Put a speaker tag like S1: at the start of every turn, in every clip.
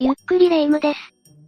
S1: ゆっくりレ夢ムです。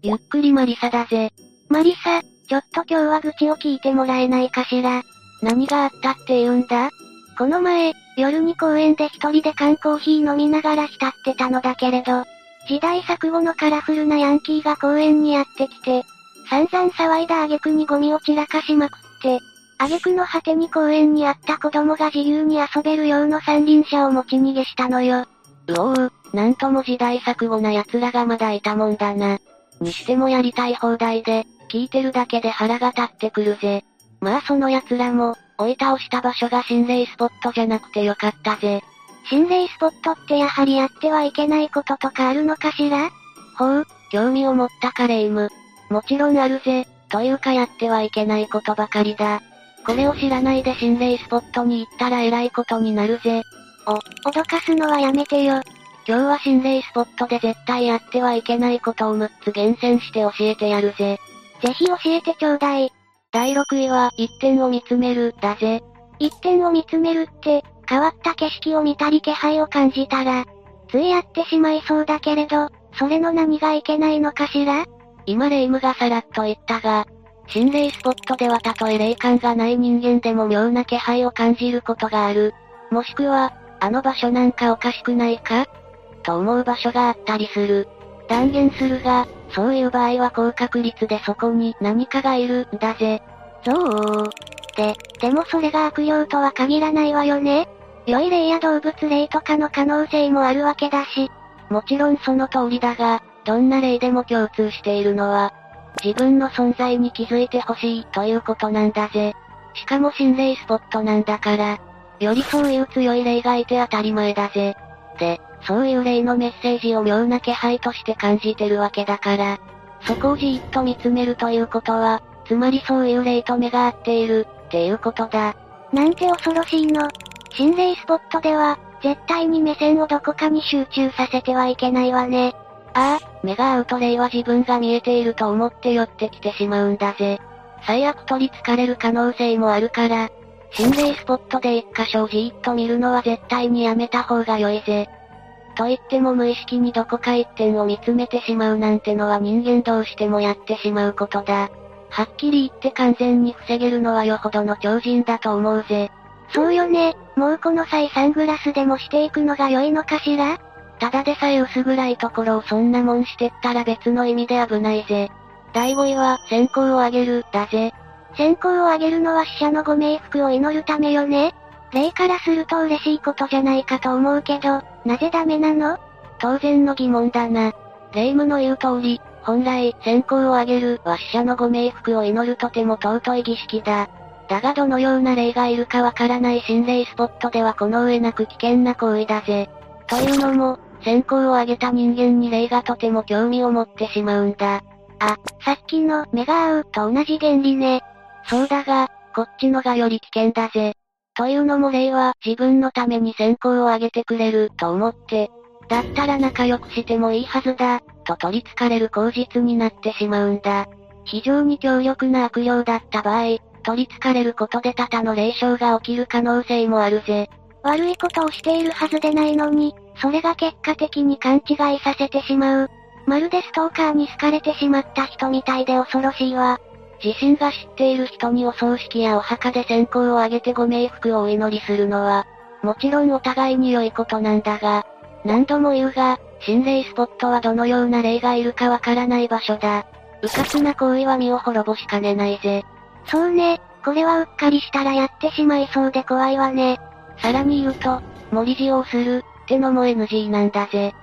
S2: ゆっくりマリサだぜ。
S1: マリサ、ちょっと今日は愚痴を聞いてもらえないかしら。
S2: 何があったって言うんだ？
S1: この前、夜に公園で一人で缶コーヒー飲みながら浸ってたのだけれど、時代錯誤のカラフルなヤンキーが公園にやってきて、散々騒いだ挙句にゴミを散らかしまくって、挙句の果てに公園にあった子供が自由に遊べる用の三輪車を持ち逃げしたのよ。
S2: うおう、なんとも時代錯誤な奴らがまだいたもんだな。にしてもやりたい放題で、聞いてるだけで腹が立ってくるぜ。まあその奴らも、追い倒した場所が心霊スポットじゃなくてよかったぜ。
S1: 心霊スポットってやはりやってはいけないこととかあるのかしら？
S2: ほう、興味を持ったかレイム。もちろんあるぜ、というかやってはいけないことばかりだ。これを知らないで心霊スポットに行ったら偉いことになるぜ。
S1: お、脅かすのはやめてよ。
S2: 今日は心霊スポットで絶対やってはいけないことを6つ厳選して教えてやるぜ。
S1: ぜひ教えてちょうだい。
S2: 第6位は、一点を見つめる、だぜ。
S1: 一点を見つめるって、変わった景色を見たり気配を感じたら、ついやってしまいそうだけれど、それの何がいけないのかしら？
S2: 今レイムがさらっと言ったが、心霊スポットではたとえ霊感がない人間でも妙な気配を感じることがある。もしくは、あの場所なんかおかしくないか？と思う場所があったりする。断言するが、そういう場合は高確率でそこに何かがいるんだぜ。
S1: そうで、でもそれが悪霊とは限らないわよね良い霊や動物霊とかの可能性もあるわけだし。
S2: もちろんその通りだが、どんな霊でも共通しているのは、自分の存在に気づいてほしいということなんだぜ。しかも心霊スポットなんだから、よりそういう強い霊がいて当たり前だぜ。で、そういう霊のメッセージを妙な気配として感じてるわけだから、そこをじーっと見つめるということは、つまりそういう霊と目が合っている、っていうことだ。
S1: なんて恐ろしいの。心霊スポットでは、絶対に目線をどこかに集中させてはいけないわね。
S2: ああ、目が合うと霊は自分が見えていると思って寄ってきてしまうんだぜ。最悪取り憑かれる可能性もあるから、心霊スポットで一箇所をじーっと見るのは絶対にやめた方が良いぜ。と言っても無意識にどこか一点を見つめてしまうなんてのは人間どうしてもやってしまうことだ。はっきり言って完全に防げるのはよほどの超人だと思うぜ。
S1: そうよね、もうこの際サングラスでもしていくのが良いのかしら？
S2: ただでさえ薄暗いところをそんなもんしてったら別の意味で危ないぜ。第5位は、先行をあげる、だぜ。
S1: 先行をあげるのは死者のご冥福を祈るためよね霊からすると嬉しいことじゃないかと思うけど、なぜダメなの？
S2: 当然の疑問だな。霊夢の言う通り、本来、先行をあげるは死者のご冥福を祈るとても尊い儀式だ。だがどのような霊がいるかわからない心霊スポットではこの上なく危険な行為だぜ。というのも、先行をあげた人間に霊がとても興味を持ってしまうんだ。
S1: あ、さっきの目が合うと同じ原理ね。
S2: そうだが、こっちのがより危険だぜ。というのも霊は自分のために先行をあげてくれると思って、だったら仲良くしてもいいはずだ、と取り憑かれる口実になってしまうんだ。非常に強力な悪霊だった場合、取り憑かれることで多々の霊障が起きる可能性もあるぜ。
S1: 悪いことをしているはずでないのに、それが結果的に勘違いさせてしまう。まるでストーカーに好かれてしまった人みたいで恐ろしいわ。
S2: 自身が知っている人にお葬式やお墓で線香をあげてご冥福をお祈りするのは、もちろんお互いに良いことなんだが、何度も言うが、心霊スポットはどのような霊がいるかわからない場所だ。うかつな行為は身を滅ぼしかねないぜ。
S1: そうね、これはうっかりしたらやってしまいそうで怖いわね。
S2: さらに言うと、森塩をする、ってのも NG なんだぜ。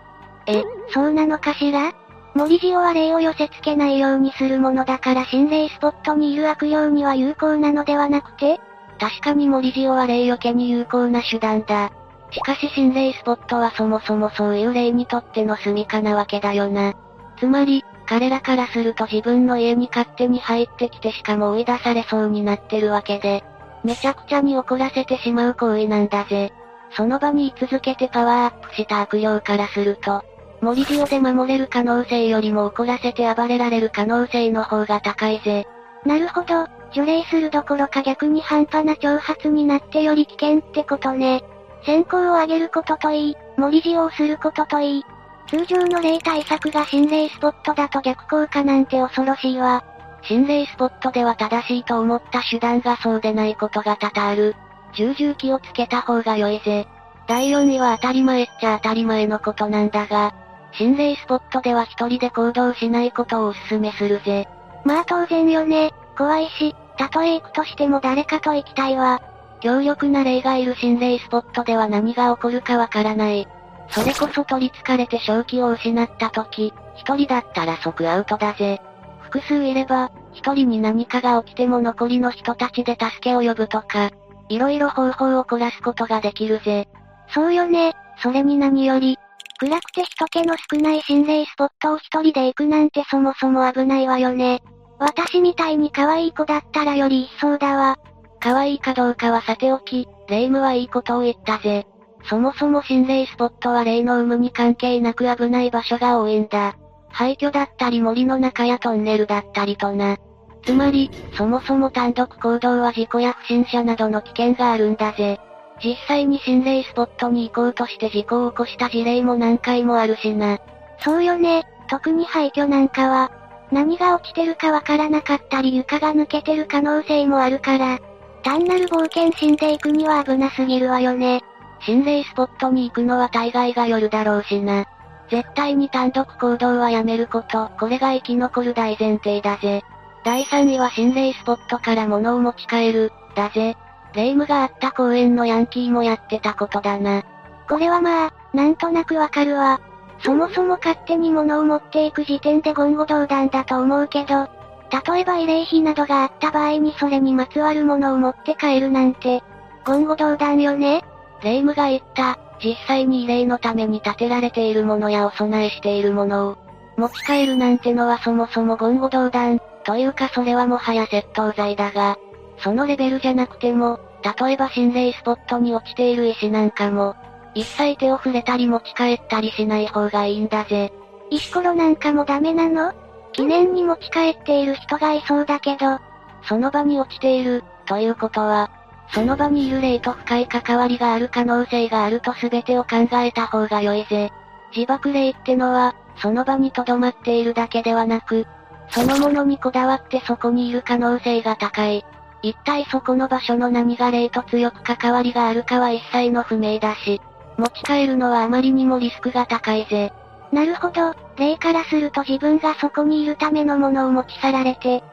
S1: え、そうなのかしら？森塩は霊を寄せ付けないようにするものだから心霊スポットにいる悪霊には有効なのではなくて
S2: 確かに森塩は霊よけに有効な手段だ。しかし心霊スポットはそもそもそういう霊にとっての住処なわけだよな。つまり、彼らからすると自分の家に勝手に入ってきてしかも追い出されそうになってるわけで、めちゃくちゃに怒らせてしまう行為なんだぜ。その場に居続けてパワーアップした悪霊からすると、森塩で守れる可能性よりも怒らせて暴れられる可能性の方が高いぜ。
S1: なるほど、除霊するどころか逆に半端な挑発になってより危険ってことね。先行を上げることといい、森塩をすることといい。通常の霊対策が心霊スポットだと逆効果なんて恐ろしいわ。
S2: 心霊スポットでは正しいと思った手段がそうでないことが多々ある。重々気をつけた方が良いぜ。第4位は当たり前っちゃ当たり前のことなんだが、心霊スポットでは一人で行動しないことをお勧めするぜ。
S1: まあ当然よね。怖いし、たとえ行くとしても誰かと行きたいわ。
S2: 強力な霊がいる心霊スポットでは何が起こるかわからない。それこそ取り憑かれて正気を失った時、一人だったら即アウトだぜ。複数いれば、一人に何かが起きても残りの人たちで助けを呼ぶとか、いろいろ方法を凝らすことができるぜ。
S1: そうよね、それに何より、暗くて人気の少ない心霊スポットを一人で行くなんてそもそも危ないわよね。私みたいに可愛い子だったらより一層だわ。
S2: 可愛いかどうかはさておき、霊夢はいいことを言ったぜ。そもそも心霊スポットは霊の有無に関係なく危ない場所が多いんだ。廃墟だったり森の中やトンネルだったりとな。つまり、そもそも単独行動は事故や不審者などの危険があるんだぜ。実際に心霊スポットに行こうとして事故を起こした事例も何回もあるしな。
S1: そうよね、特に廃墟なんかは、何が落ちてるかわからなかったり床が抜けてる可能性もあるから、単なる冒険心で行くには危なすぎるわよね。
S2: 心霊スポットに行くのは大概が夜だろうしな。絶対に単独行動はやめること、これが生き残る大前提だぜ。第3位は心霊スポットから物を持ち帰る、だぜ。霊夢があった公園のヤンキーもやってたことだな。
S1: これはまあ、なんとなくわかるわ。そもそも勝手に物を持っていく時点で言語道断だと思うけど、例えば慰霊碑などがあった場合にそれにまつわるものを持って帰るなんて、言語道断よね。
S2: 霊夢が言った、実際に慰霊のために建てられているものやお供えしているものを、持ち帰るなんてのはそもそも言語道断、というかそれはもはや窃盗罪だが、そのレベルじゃなくても、例えば心霊スポットに落ちている石なんかも、一切手を触れたり持ち帰ったりしない方がいいんだぜ。
S1: 石ころなんかもダメなの？記念に持ち帰っている人がいそうだけど、
S2: その場に落ちている、ということは、その場にいる霊と深い関わりがある可能性があると全てを考えた方が良いぜ。自爆霊ってのは、その場に留まっているだけではなく、そのものにこだわってそこにいる可能性が高い。一体そこの場所の何が霊と強く関わりがあるかは一切の不明だし、持ち帰るのはあまりにもリスクが高いぜ。
S1: なるほど、霊からすると自分がそこにいるためのものを持ち去られて、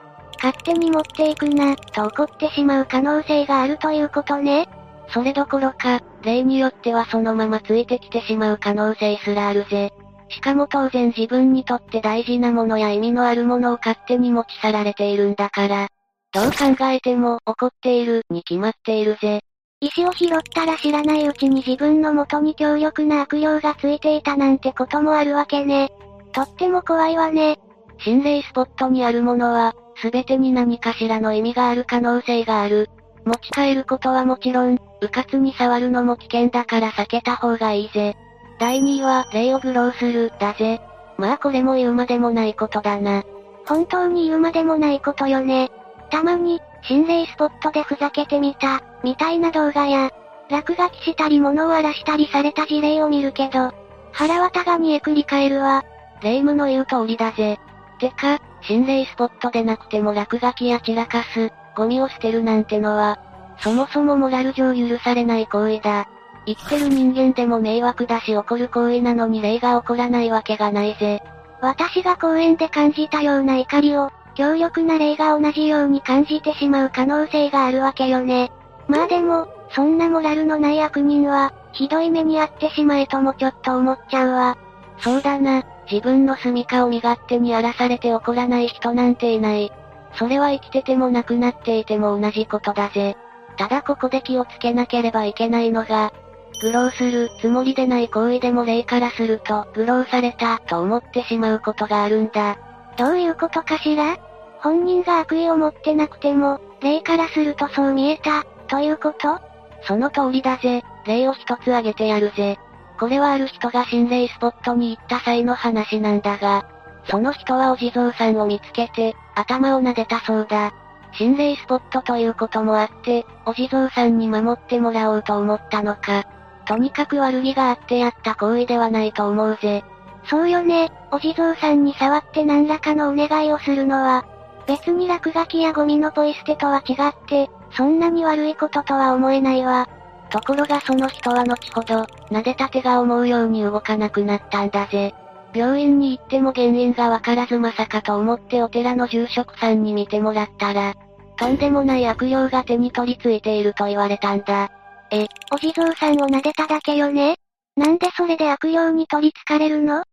S1: 勝手に持っていくな、と怒ってしまう可能性があるということね。
S2: それどころか、例によってはそのままついてきてしまう可能性すらあるぜ。しかも当然自分にとって大事なものや意味のあるものを勝手に持ち去られているんだから。どう考えても怒っているに決まっているぜ。
S1: 石を拾ったら知らないうちに自分の元に強力な悪霊がついていたなんてこともあるわけね。とっても怖いわね。
S2: 心霊スポットにあるものは、すべてに何かしらの意味がある可能性がある。持ち帰ることはもちろん、迂闊に触るのも危険だから避けた方がいいぜ。第2位は、霊を愚弄する、だぜ。まあこれも言うまでもないことだな。
S1: 本当に言うまでもないことよね。たまに、心霊スポットでふざけてみた、みたいな動画や、落書きしたり物を荒らしたりされた事例を見るけど、腹渡が煮えくり返るわ。
S2: 霊夢の言う通りだぜ。てか、心霊スポットでなくても落書きや散らかす、ゴミを捨てるなんてのは、そもそもモラル上許されない行為だ。生きてる人間でも迷惑だし起こる行為なのに霊が起こらないわけがないぜ。
S1: 私が公園で感じたような怒りを、強力な霊が同じように感じてしまう可能性があるわけよね。まあでも、そんなモラルのない悪人は、ひどい目に遭ってしまえともちょっと思っちゃうわ。
S2: そうだな、自分の住処を身勝手に荒らされて怒らない人なんていない。それは生きてても亡くなっていても同じことだぜ。ただここで気をつけなければいけないのが、愚弄するつもりでない行為でも霊からすると、愚弄されたと思ってしまうことがあるんだ。
S1: どういうことかしら？本人が悪意を持ってなくても、霊からするとそう見えた、ということ？
S2: その通りだぜ。例を一つ挙げてやるぜ。これはある人が心霊スポットに行った際の話なんだが、その人はお地蔵さんを見つけて、頭を撫でたそうだ。心霊スポットということもあって、お地蔵さんに守ってもらおうと思ったのか。とにかく悪気があってやった行為ではないと思うぜ。
S1: そうよね、お地蔵さんに触って何らかのお願いをするのは、別に落書きやゴミのポイ捨てとは違って、そんなに悪いこととは思えないわ。
S2: ところがその人は後ほど、撫でた手が思うように動かなくなったんだぜ。病院に行っても原因がわからずまさかと思ってお寺の住職さんに見てもらったら、とんでもない悪霊が手に取り付いていると言われたんだ。
S1: え、お地蔵さんを撫でただけよね？なんでそれで悪霊に取り憑かれるの？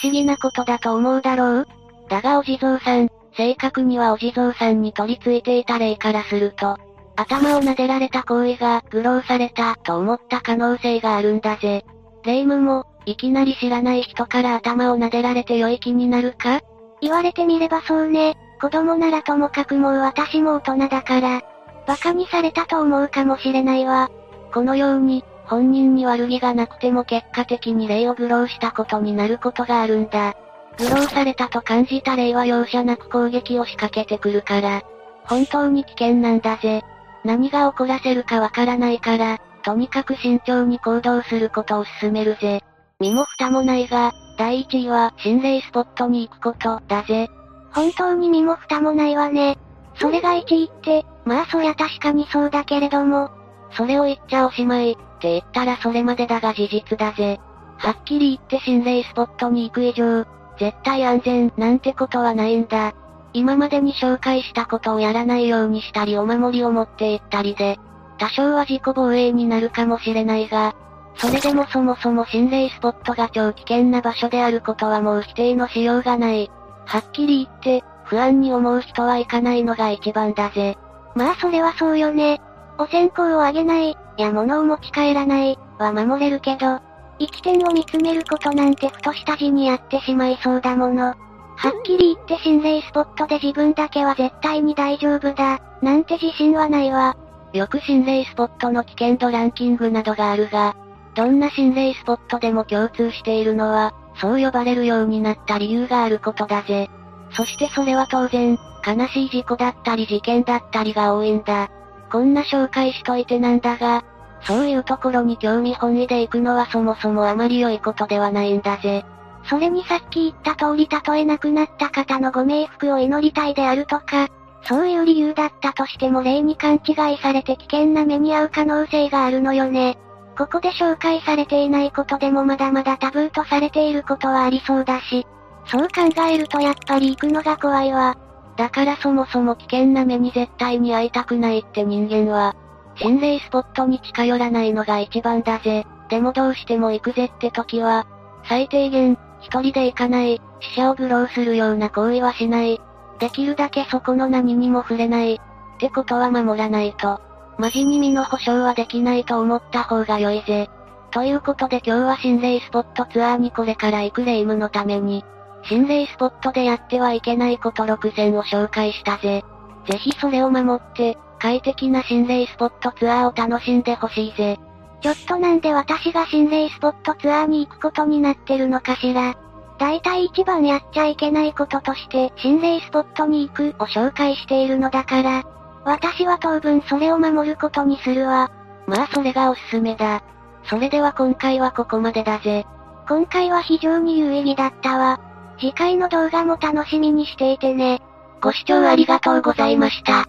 S2: 不思議なことだと思うだろう？だがお地蔵さん、正確にはお地蔵さんに取り付いていた霊からすると、頭を撫でられた行為が、愚弄された、と思った可能性があるんだぜ。霊夢も、いきなり知らない人から頭を撫でられて良い気になるか？
S1: 言われてみればそうね。子供ならともかくもう私も大人だから、馬鹿にされたと思うかもしれないわ。
S2: このように、本人に悪気がなくても結果的に霊を愚弄したことになることがあるんだ。愚弄されたと感じた霊は容赦なく攻撃を仕掛けてくるから、本当に危険なんだぜ。何が起こらせるかわからないから、とにかく慎重に行動することを勧めるぜ。身も蓋もないが、第一位は心霊スポットに行くことだぜ。
S1: 本当に身も蓋もないわね。それが1位って、まあそりゃ確かにそうだけれども。
S2: それを言っちゃおしまい、って言ったらそれまでだが事実だぜ。はっきり言って心霊スポットに行く以上、絶対安全なんてことはないんだ。今までに紹介したことをやらないようにしたりお守りを持って行ったりで、多少は自己防衛になるかもしれないが、それでもそもそも心霊スポットが超危険な場所であることはもう否定のしようがない。はっきり言って、不安に思う人は行かないのが一番だぜ。
S1: まあそれはそうよね。お線香をあげない、や物を持ち帰らない、は守れるけど、生き点を見つめることなんてふとした時にやってしまいそうだもの。はっきり言って心霊スポットで自分だけは絶対に大丈夫だ、なんて自信はないわ。
S2: よく心霊スポットの危険度ランキングなどがあるが、どんな心霊スポットでも共通しているのは、そう呼ばれるようになった理由があることだぜ。そしてそれは当然、悲しい事故だったり事件だったりが多いんだ。こんな紹介しといてなんだが、そういうところに興味本位で行くのはそもそもあまり良いことではないんだぜ。
S1: それにさっき言った通りたとえ亡くなった方のご冥福を祈りたいであるとか、そういう理由だったとしても霊に勘違いされて危険な目に遭う可能性があるのよね。ここで紹介されていないことでもまだまだタブーとされていることはありそうだし、そう考えるとやっぱり行くのが怖いわ。
S2: だからそもそも危険な目に絶対に会いたくないって人間は、心霊スポットに近寄らないのが一番だぜ。でもどうしても行くぜって時は、最低限、一人で行かない、死者を愚弄するような行為はしない。できるだけそこの何にも触れない。ってことは守らないと。マジに身の保証はできないと思った方が良いぜ。ということで今日は心霊スポットツアーにこれから行く霊夢のために、心霊スポットでやってはいけないこと6選を紹介したぜ。ぜひそれを守って、快適な心霊スポットツアーを楽しんでほしいぜ。
S1: ちょっとなんで私が心霊スポットツアーに行くことになってるのかしら。大体一番やっちゃいけないこととして、心霊スポットに行くを紹介しているのだから、私は当分それを守ることにするわ。
S2: まあそれがおすすめだ。それでは今回はここまでだぜ。
S1: 今回は非常に有意義だったわ。次回の動画も楽しみにしていてね。
S2: ご視聴ありがとうございました。